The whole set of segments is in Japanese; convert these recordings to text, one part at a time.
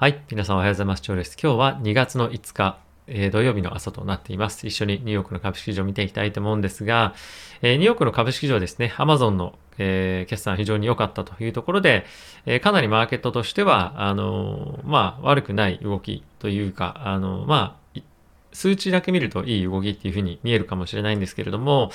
はい。皆さんおはようございます。長です。今日は2月の5日、えー、土曜日の朝となっています。一緒にニューヨークの株式市場を見ていきたいと思うんですが、えー、ニューヨークの株式市場ですね、アマゾンの、えー、決算非常に良かったというところで、えかなりマーケットとしては、あのまあ、悪くない動きというか、あのまあ、数値だけ見るといい動きっていうふうに見えるかもしれないんですけれども、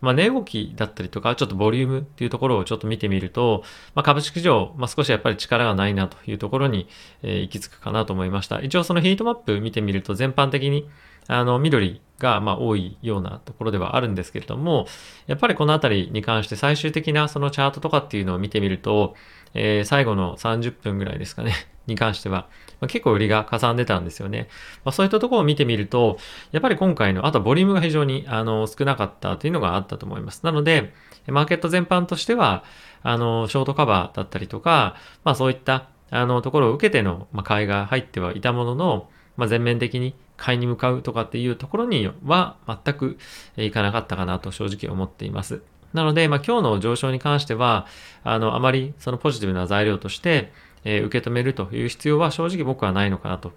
まあ、値動きだったりとか、ちょっとボリュームっていうところをちょっと見てみると、まあ、株式市場、まあ、少しやっぱり力がないなというところに、えー、行き着くかなと思いました。一応そのヒートマップ見てみると全般的に、あの、緑が、まあ、多いようなところではあるんですけれども、やっぱりこのあたりに関して最終的なそのチャートとかっていうのを見てみると、えー、最後の30分ぐらいですかね、に関しては、まあ、結構売りがかさんでたんですよね。まあ、そういったところを見てみると、やっぱり今回の、あとボリュームが非常にあの少なかったというのがあったと思います。なので、マーケット全般としては、あの、ショートカバーだったりとか、まあそういったあのところを受けての、まあ、買いが入ってはいたものの、まあ、全面的に買いに向かうとかっていうところには全くいかなかったかなと正直思っています。なので、まあ、今日の上昇に関しては、あの、あまりそのポジティブな材料として、えー、受け止めるという必要は正直僕はないのかなと。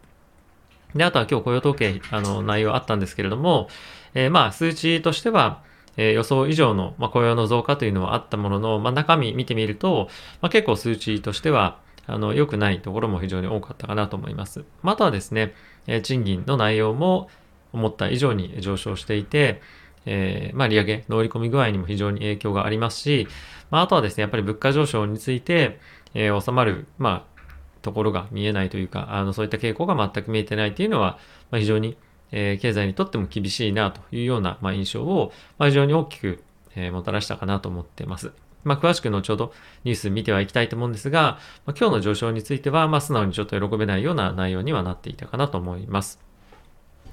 で、あとは今日雇用統計、あの、内容あったんですけれども、えー、まあ、数値としては、えー、予想以上の、まあ、雇用の増加というのはあったものの、まあ、中身見てみると、まあ、結構数値としては、あの、良くないところも非常に多かったかなと思います。まあ、とはですね、え、賃金の内容も思った以上に上昇していて、えー、まあ、利上げ、乗り込み具合にも非常に影響がありますし、まあ、あとはですね、やっぱり物価上昇について、えー、収まる、まあ、ところが見えないというか、あの、そういった傾向が全く見えてないというのは、まあ、非常に、えー、経済にとっても厳しいなというような、まあ、印象を、まあ、非常に大きく、え、もたらしたかなと思っています。まあ、詳しく後ほどニュース見てはいきたいと思うんですが、まあ、今日の上昇については、まあ、素直にちょっと喜べないような内容にはなっていたかなと思います。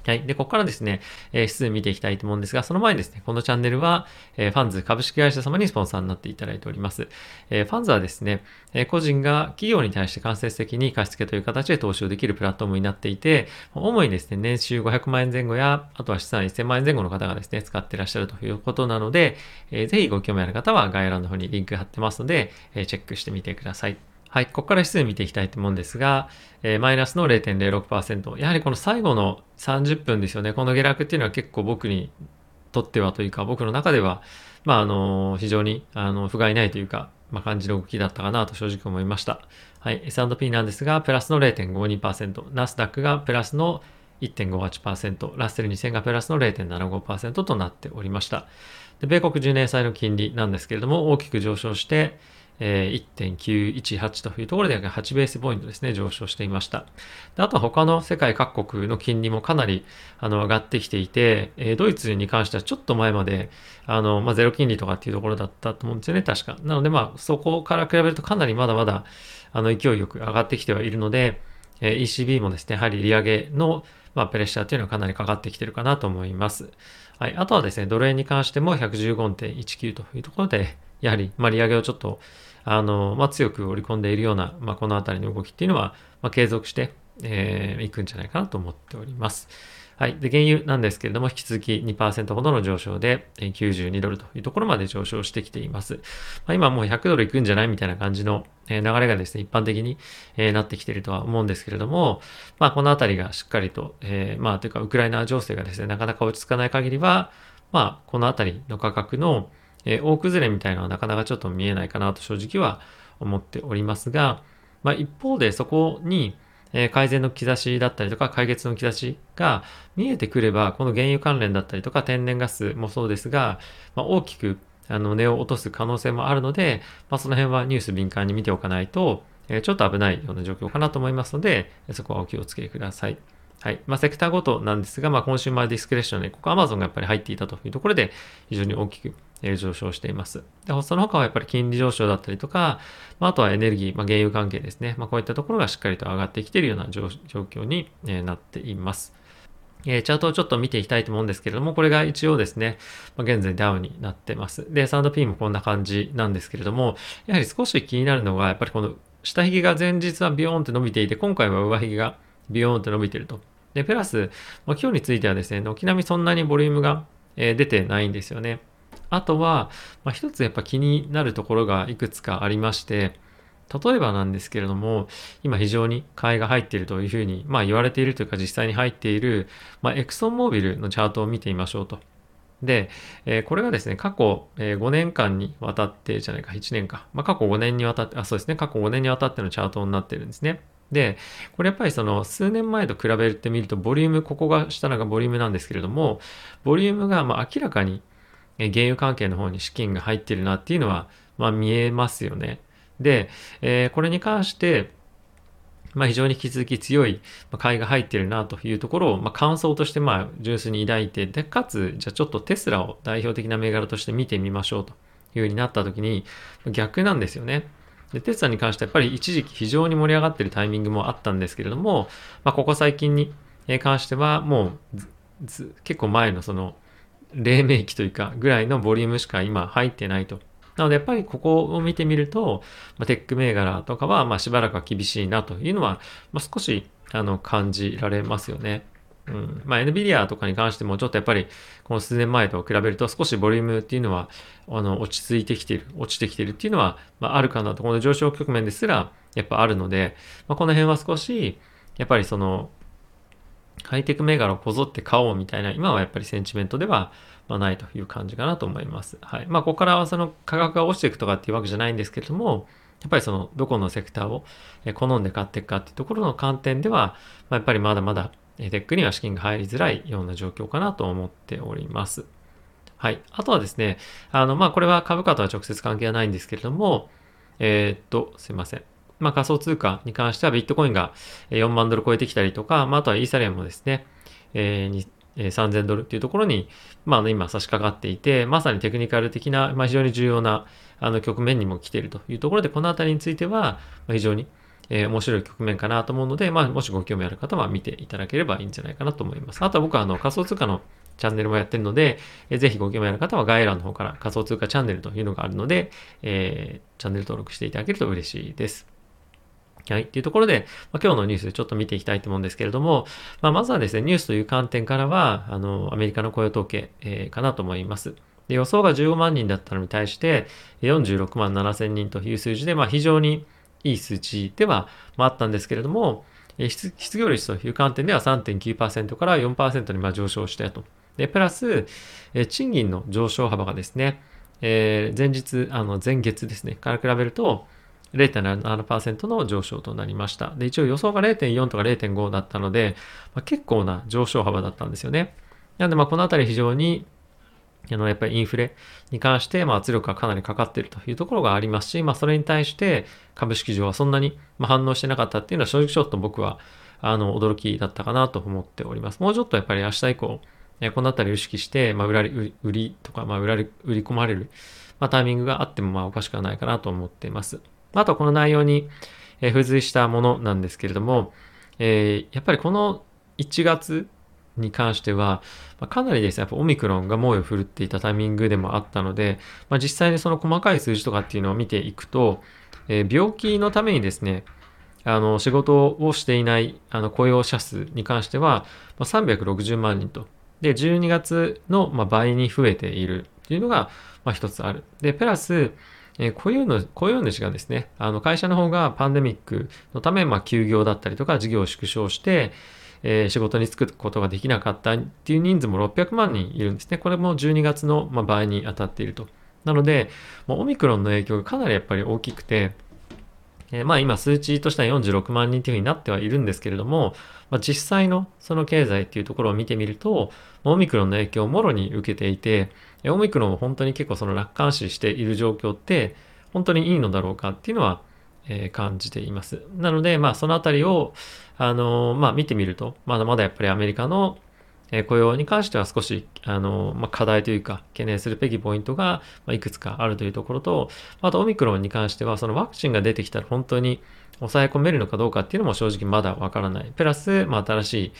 はい。で、ここからですね、えー、指数見ていきたいと思うんですが、その前にですね、このチャンネルは、えー、ファンズ株式会社様にスポンサーになっていただいております。えー、ファンズはですね、え、個人が企業に対して間接的に貸付という形で投資をできるプラットフォームになっていて、主にですね、年収500万円前後や、あとは資産1000万円前後の方がですね、使ってらっしゃるということなので、えー、ぜひご興味ある方は概要欄の方にリンク貼ってますので、え、チェックしてみてください。はい、ここから指数見ていきたいと思うんですが、えー、マイナスの0.06%。やはりこの最後の30分ですよね。この下落っていうのは結構僕にとってはというか、僕の中では、まあ、あの、非常に、あの、不甲斐ないというか、まあ、感じの動きだったかなと正直思いました。はい、S&P なんですが、プラスの0.52%、ナスダックがプラスの1.58%、ラッセル2000がプラスの0.75%となっておりました。で米国10年債の金利なんですけれども、大きく上昇して、え1.918というところで8ベースポイントですね、上昇していました。であとは他の世界各国の金利もかなりあの上がってきていて、えドイツに関してはちょっと前まで、あの、まあ、ゼロ金利とかっていうところだったと思うんですよね、確か。なので、まあ、そこから比べるとかなりまだまだ、あの、勢いよく上がってきてはいるので、え ECB もですね、やはり利上げの、まあ、プレッシャーというのはかなりかかってきてるかなと思います。はい。あとはですね、ドル円に関しても115.19というところで、やはり、まあ、利上げをちょっと、あの、まあ、強く織り込んでいるような、まあ、このあたりの動きっていうのは、まあ、継続して、えー、いくんじゃないかなと思っております。はい。で、原油なんですけれども、引き続き2%ほどの上昇で、92ドルというところまで上昇してきています。まあ、今もう100ドルいくんじゃないみたいな感じの流れがですね、一般的になってきているとは思うんですけれども、まあ、このあたりがしっかりと、えー、まあ、というか、ウクライナ情勢がですね、なかなか落ち着かない限りは、まあ、このあたりの価格の、えー、大崩れみたいなのはなかなかちょっと見えないかなと正直は思っておりますが、まあ、一方でそこに、え、改善の兆しだったりとか解決の兆しが見えてくれば、この原油関連だったりとか天然ガスもそうですが、まあ、大きくあの値を落とす可能性もあるので、まあ、その辺はニュース敏感に見ておかないと、え、ちょっと危ないような状況かなと思いますので、そこはお気をつけください。はい。まあ、セクターごとなんですが、まあ、 consumer discretion で、ここ Amazon がやっぱり入っていたというところで、非常に大きく上昇しています。で、その他はやっぱり金利上昇だったりとか、まあ、あとはエネルギー、まあ、原油関係ですね。まあ、こういったところがしっかりと上がってきているような状況になっています。え、チャートをちょっと見ていきたいと思うんですけれども、これが一応ですね、ま、現在ダウンになってます。で、S&P もこんな感じなんですけれども、やはり少し気になるのが、やっぱりこの下髭が前日はビヨーンって伸びていて、今回は上髭がビヨーンって伸びてると。で、プラス、ま、今日についてはですね、軒並みそんなにボリュームが、え、出てないんですよね。あとは、まあ、一つやっぱ気になるところがいくつかありまして、例えばなんですけれども、今非常に買いが入っているというふうに、まあ言われているというか実際に入っている、まあエクソンモービルのチャートを見てみましょうと。で、えー、これがですね、過去、5年間にわたって、じゃないか、1年か。まあ過去5年にわたって、あ、そうですね、過去5年にわたってのチャートになってるんですね。で、これやっぱりその数年前と比べてみると、ボリューム、ここが下のがボリュームなんですけれども、ボリュームがま明らかに原油関係の方に資金が入ってるなっていうのは、まあ見えますよね。で、えー、これに関して、まあ、非常に引き続き強い買いが入ってるなというところを、まあ、感想としてまあ純粋に抱いて、で、かつ、じゃあちょっとテスラを代表的な銘柄として見てみましょうというようになった時に、逆なんですよね。で、テスラに関してはやっぱり一時期非常に盛り上がってるタイミングもあったんですけれども、まあ、ここ最近に関してはもう結構前のその黎明期というかぐらいのボリュームしか今入ってないとなのでやっぱりここを見てみると、まあ、テック銘柄とかはましばらくは厳しいなというのは、まあ、少しあの感じられますよね。うん。ま NVIDIA とかに関してもちょっとやっぱりこの数年前と比べると少しボリュームっていうのはあの落ち着いてきている、落ちてきているっていうのは、まあ、あるかなと。この上昇局面ですらやっぱあるので、まあ、この辺は少しやっぱりそのハイテク銘柄をこぞって買おうみたいな今はやっぱりセンチメントではま、ないという感じかなと思います。はい。まあ、ここからはその価格が落ちていくとかっていうわけじゃないんですけれども、やっぱりそのどこのセクターを好んで買っていくかっていうところの観点では、まあ、やっぱりまだまだテックには資金が入りづらいような状況かなと思っております。はい。あとはですね、あの、まあ、これは株価とは直接関係はないんですけれども、えー、っと、すいません。まあ、仮想通貨に関してはビットコインが4万ドル超えてきたりとか、まあ、あとはイーサリアムもですね、えー、3000ドルっていうところに、まあ、今差し掛かっていて、まさにテクニカル的な、まあ、非常に重要なあの局面にも来ているというところで、このあたりについては、非常に、え、面白い局面かなと思うので、まあ、もしご興味ある方は見ていただければいいんじゃないかなと思います。あとは僕はあの仮想通貨のチャンネルもやってるので、えー、ぜひご興味ある方は概要欄の方から仮想通貨チャンネルというのがあるので、えー、チャンネル登録していただけると嬉しいです。はい。っていうところで、まあ、今日のニュースちょっと見ていきたいと思うんですけれども、まあ、まずはですね、ニュースという観点からは、あの、アメリカの雇用統計、えー、かなと思います。で予想が15万人だったのに対して、46万7千人という数字で、まあ、非常にいい数値では、あ、ったんですけれども、失業率という観点では3.9%から4%に上昇したと。で、プラス、賃金の上昇幅がですね、えー、前日、あの、前月ですね、から比べると、0.7%の上昇となりました。で、一応予想が0.4とか0.5だったので、まあ、結構な上昇幅だったんですよね。なので、まあ、このあたり非常に、あの、やっぱりインフレに関して、まあ、圧力がかなりかかっているというところがありますし、まあ、それに対して株式上はそんなに反応してなかったっていうのは正直ちょっと僕は、あの、驚きだったかなと思っております。もうちょっとやっぱり明日以降、このあたりを意識して、まあ、売り、売りとか、まあ、売り、売り込まれる、まあ、タイミングがあっても、まあ、おかしくはないかなと思っています。あとはこの内容に付随したものなんですけれども、えー、やっぱりこの1月に関しては、かなりですね、やっぱオミクロンが猛威を振るっていたタイミングでもあったので、まあ、実際にその細かい数字とかっていうのを見ていくと、えー、病気のためにですね、あの仕事をしていないあの雇用者数に関しては、まあ、360万人と。で、12月の、倍に増えているっていうのが、一つある。で、プラス、えー、雇用主雇用主がですね、あの会社の方がパンデミックのため、まあ、休業だったりとか事業を縮小して、えー、仕事に就くことができなかったっていう人数も600万人いるんですね。これも12月の、ま、場合に当たっていると。なので、まあ、オミクロンの影響がかなりやっぱり大きくて、えー、まあ今数値としては46万人というふうになってはいるんですけれども、まあ、実際のその経済っていうところを見てみると、オミクロンの影響をもろに受けていて、オミクロンを本当に結構その楽観視している状況って、本当にいいのだろうかっていうのは、え、感じています。なので、まあそのあたりを、あの、まあ見てみると、まだまだやっぱりアメリカの雇用に関しては少し、あの、まあ、課題というか、懸念するべきポイントが、まいくつかあるというところと、あとオミクロンに関しては、そのワクチンが出てきたら本当に抑え込めるのかどうかっていうのも正直まだわからない。プラス、まあ、新しい、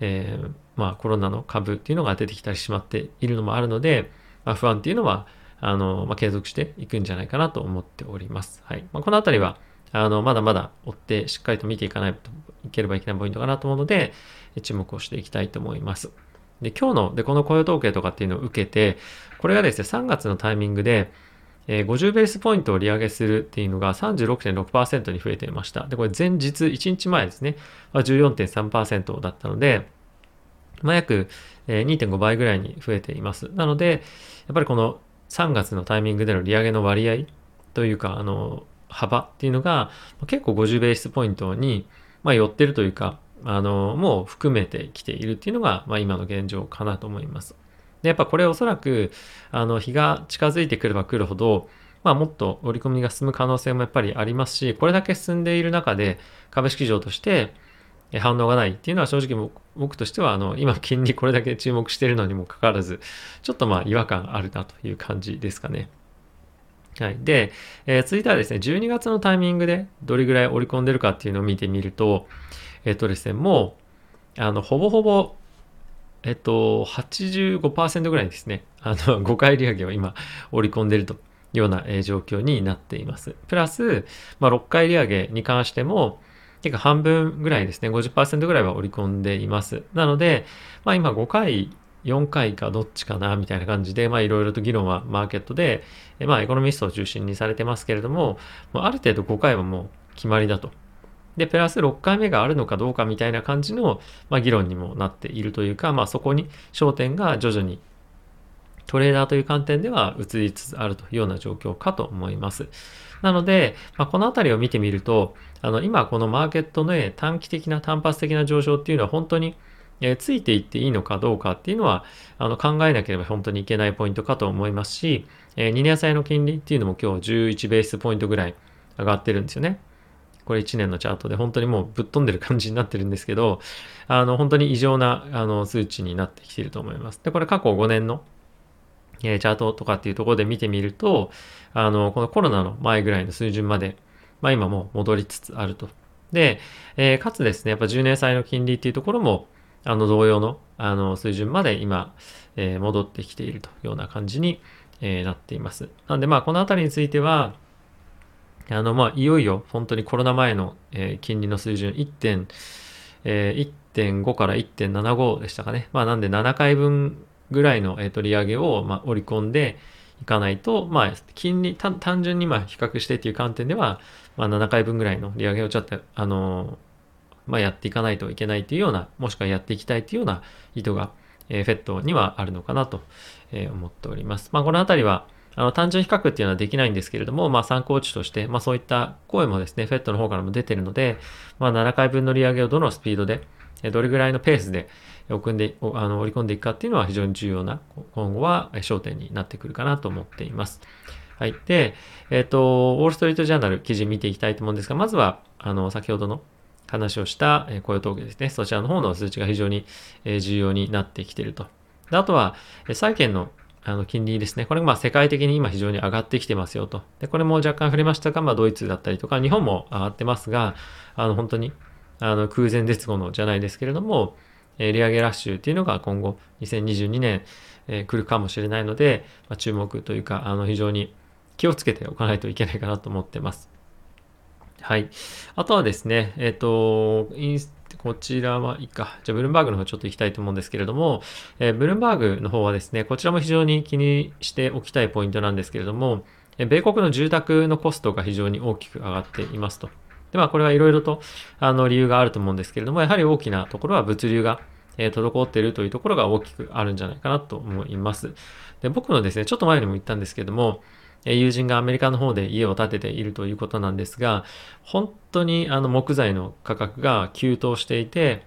え、まあ、コロナの株っていうのが出てきたりしまっているのもあるので、まあ、不安っていうのは、あの、まあ、継続していくんじゃないかなと思っております。はい。まあ、このあたりは、あの、まだまだ追ってしっかりと見ていかないといければいけないポイントかなと思うので、注目をしていきたいと思います。で、今日の、で、この雇用統計とかっていうのを受けて、これがですね、3月のタイミングで、えー、50ベースポイントを利上げするっていうのが36.6%に増えていました。で、これ前日1日前ですね、は14.3%だったので、まあ、約2.5倍ぐらいに増えています。なので、やっぱりこの3月のタイミングでの利上げの割合というか、あの、幅っていうのが結構50ベースポイントに、まあ、寄ってるというか、あの、もう含めてきているっていうのが、まあ、今の現状かなと思います。で、やっぱこれおそらく、あの、日が近づいてくれば来るほど、まあ、もっと織り込みが進む可能性もやっぱりありますし、これだけ進んでいる中で、株式上として反応がないっていうのは正直僕としては、あの、今金利これだけ注目しているのにもかかわらず、ちょっとまあ違和感あるなという感じですかね。はい。で、えー、続いてはですね、12月のタイミングでどれぐらい織り込んでるかっていうのを見てみると、えっ、ー、とですね、もう、あの、ほぼほぼ、えっと、85%ぐらいですね、あの、5回利上げを今織り込んでるというような、え、状況になっています。プラス、まあ、6回利上げに関しても、結構半分ぐらいですね、50%ぐらいは織り込んでいます。なので、まあ今5回4回かどっちかなみたいな感じで、まあいろいろと議論はマーケットで、まあエコノミストを中心にされてますけれども、ある程度5回はもう決まりだと。で、プラス6回目があるのかどうかみたいな感じの、まあ、議論にもなっているというか、まあそこに焦点が徐々にトレーダーという観点では移りつつあるというような状況かと思います。なので、まあ、このあたりを見てみると、あの今このマーケットの短期的な単発的な上昇っていうのは本当にえ、ついていっていいのかどうかっていうのは、あの考えなければ本当にいけないポイントかと思いますし、えー、2年債の金利っていうのも今日11ベースポイントぐらい上がってるんですよね。これ1年のチャートで本当にもうぶっ飛んでる感じになってるんですけど、あの本当に異常なあの数値になってきていると思います。で、これ過去5年のえチャートとかっていうところで見てみると、あの、このコロナの前ぐらいの水準まで、まあ今も戻りつつあると。で、えー、かつですね、やっぱ10年債の金利っていうところも、あの同様のあの水準まで今、えー、戻ってきているというような感じに、えー、なっています。なんでまあこのあたりについては、あのまあいよいよ本当にコロナ前の、えー、金利の水準1.5、えー、1.5から1.75でしたかね。まあなんで7回分ぐらいの、えー、と利上げを、まあ、織り込んでいかないと、まあ金利、単純にまあ比較してっていう観点では、まあ7回分ぐらいの利上げをちょっと、あのまあ、やっていかないといけないというような、もしくはやっていきたいというような意図が、えー、フェットにはあるのかなと、えー、思っております。まあ、このあたりは、あの単純比較っていうのはできないんですけれども、まあ、参考値として、まあ、そういった声もですね、フェットの方からも出てるので、まあ、7回分の利上げをどのスピードで、どれぐらいのペースで送んであの織り込んでいくかっていうのは非常に重要な、今後は焦点になってくるかなと思っています。はい。で、えっ、ー、と、ウォール・ストリート・ジャーナル記事見ていきたいと思うんですが、まずは、あの、先ほどの話をした雇用統計ですね。そちらの方の数値が非常に重要になってきていると。であとは、債券のあの金利ですね。これがま世界的に今非常に上がってきてますよと。で、これも若干触れましたが、まあドイツだったりとか、日本も上がってますが、あの本当にあの空前絶後のじゃないですけれども、え利上げラッシュっていうのが今後2022年、え来るかもしれないので、まあ、注目というか、あの非常に気をつけておかないといけないかなと思ってます。はい。あとはですね、えっ、ー、と、インスこちらはいいか。じゃあ、ブルームバーグの方ちょっと行きたいと思うんですけれども、えー、ブルームバーグの方はですね、こちらも非常に気にしておきたいポイントなんですけれども、え、米国の住宅のコストが非常に大きく上がっていますと。で、まあ、これはいろいろと、あの、理由があると思うんですけれども、やはり大きなところは物流が、えー、滞っているというところが大きくあるんじゃないかなと思います。で、僕のですね、ちょっと前にも言ったんですけども、友人がアメリカの方で家を建てているということなんですが、本当にあの木材の価格が急騰していて、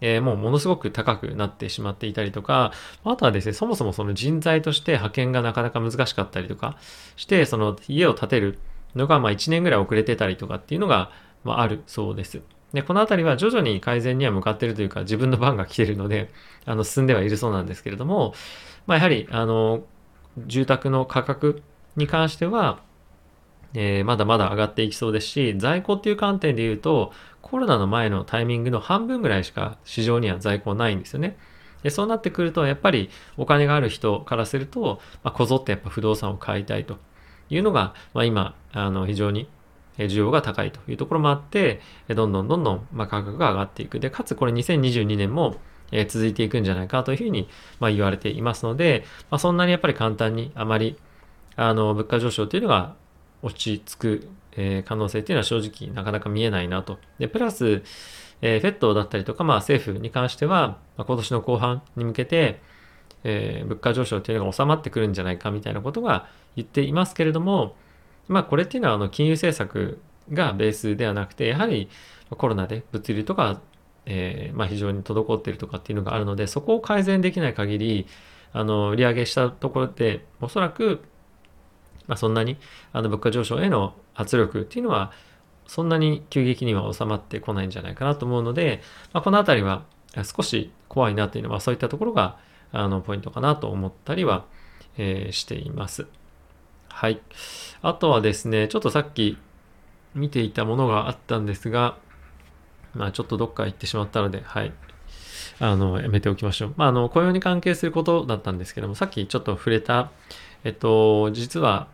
えー、もうものすごく高くなってしまっていたりとか、あとはですね、そもそもその人材として派遣がなかなか難しかったりとかして、その家を建てるのがま1年ぐらい遅れてたりとかっていうのが、ま、あるそうです。で、このあたりは徐々に改善には向かっているというか、自分の番が来ているので、あの、進んではいるそうなんですけれども、まあ、やはり、あの、住宅の価格に関しては、えー、まだまだ上がっていきそうですし、在庫っていう観点で言うと、コロナの前のタイミングの半分ぐらいしか市場には在庫ないんですよね。でそうなってくると、やっぱりお金がある人からすると、まあ、こぞってやっぱ不動産を買いたいというのが、まあ、今、あの非常に需要が高いというところもあって、どんどんどんどんま価格が上がっていく。で、かつこれ2022年も続いていくんじゃないかというふうにま言われていますので、まあ、そんなにやっぱり簡単にあまりあの、物価上昇っていうのが落ち着く、可能性っていうのは正直なかなか見えないなと。で、プラス、えー、フェットだったりとか、まあ政府に関しては、まあ、今年の後半に向けて、えー、物価上昇っていうのが収まってくるんじゃないかみたいなことが言っていますけれども、まあこれっていうのはあの金融政策がベースではなくて、やはりコロナで物流とか、えー、まあ非常に滞っているとかっていうのがあるので、そこを改善できない限り、あの、利上げしたところで、おそらく、まあそんなに、あの物価上昇への圧力っていうのは、そんなに急激には収まってこないんじゃないかなと思うので、まあ、このあたりは少し怖いなというのは、そういったところが、あの、ポイントかなと思ったりは、えー、しています。はい。あとはですね、ちょっとさっき見ていたものがあったんですが、まあちょっとどっか行ってしまったので、はい。あの、やめておきましょう。まああの、雇用に関係することだったんですけども、さっきちょっと触れた、えっと、実は、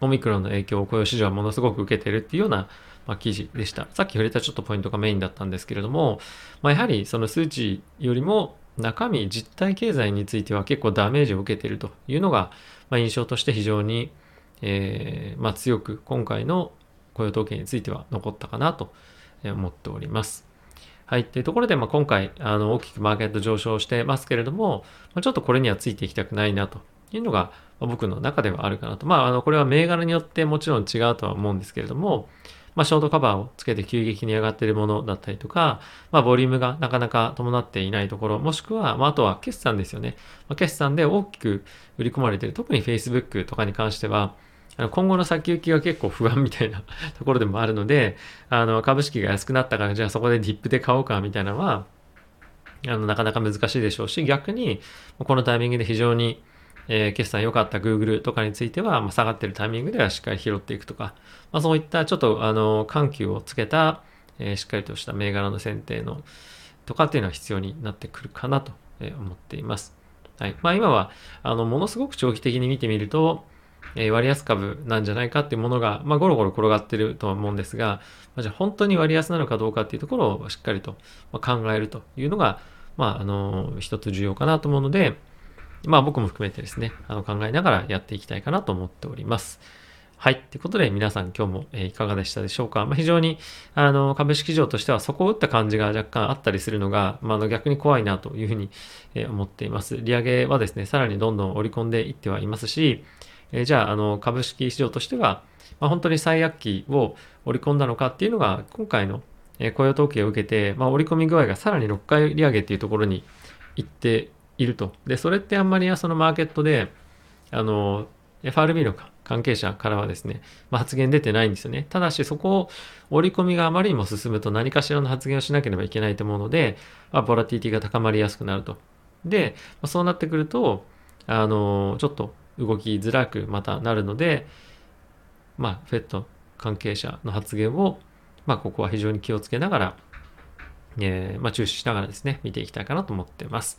オミクロンの影響を雇用市場はものすごく受けてるっていうような、まあ、記事でした。さっき触れたちょっとポイントがメインだったんですけれども、まあ、やはりその数値よりも中身、実体経済については結構ダメージを受けてるというのが、まあ、印象として非常に、えー、まあ、強く今回の雇用統計については残ったかなと思っております。はい。というところで、まあ、今回、あの、大きくマーケット上昇してますけれども、まあ、ちょっとこれにはついていきたくないなというのが、ま、僕の中ではあるかなと。まあ、あの、これは銘柄によってもちろん違うとは思うんですけれども、まあ、ショートカバーをつけて急激に上がっているものだったりとか、まあ、ボリュームがなかなか伴っていないところ、もしくは、まあ、あとは決算ですよね。まあ、決算で大きく売り込まれている、特に Facebook とかに関しては、今後の先行きが結構不安みたいな ところでもあるので、あの、株式が安くなったから、じゃあそこでディップで買おうかみたいなのは、あの、なかなか難しいでしょうし、逆に、このタイミングで非常に、えー、決算良かった Google とかについては、まあ、下がってるタイミングではしっかり拾っていくとか、まあ、そういったちょっと、あの、緩急をつけた、えー、しっかりとした銘柄の選定のとかっていうのは必要になってくるかなと思っています。はい。まあ今は、あの、ものすごく長期的に見てみると、えー、割安株なんじゃないかっていうものが、まあ、ゴロゴロ転がってるとは思うんですが、まあ、じゃあ本当に割安なのかどうかっていうところをしっかりと考えるというのが、まあ、あの、一つ重要かなと思うので、まあ僕も含めてですね、あの考えながらやっていきたいかなと思っております。はい。ということで皆さん今日も、えいかがでしたでしょうか？まあ、非常にあの株式市場としてはそこを打った感じが若干あったりするのが、まあ、の逆に怖いなというふうに、え思っています。利上げはですね、さらにどんどん織り込んでいってはいますし、えじゃああの株式市場としては、まあ、本当に最悪期を織り込んだのかっていうのが今回の雇用統計を受けて、まあ、織り込み具合がさらに6回利上げっていうところに行っていると。で、それってあんまりそのマーケットで、あの、FRB の関係者からはですね、まあ、発言出てないんですよね。ただしそこを織り込みがあまりにも進むと何かしらの発言をしなければいけないと思うので、まあ、ボラティティが高まりやすくなると。で、まあ、そうなってくると、あの、ちょっと動きづらくまたなるので、まあ、フェット関係者の発言を、まあ、ここは非常に気をつけながら、えー、まあ、注視しながらですね、見ていきたいかなと思っています。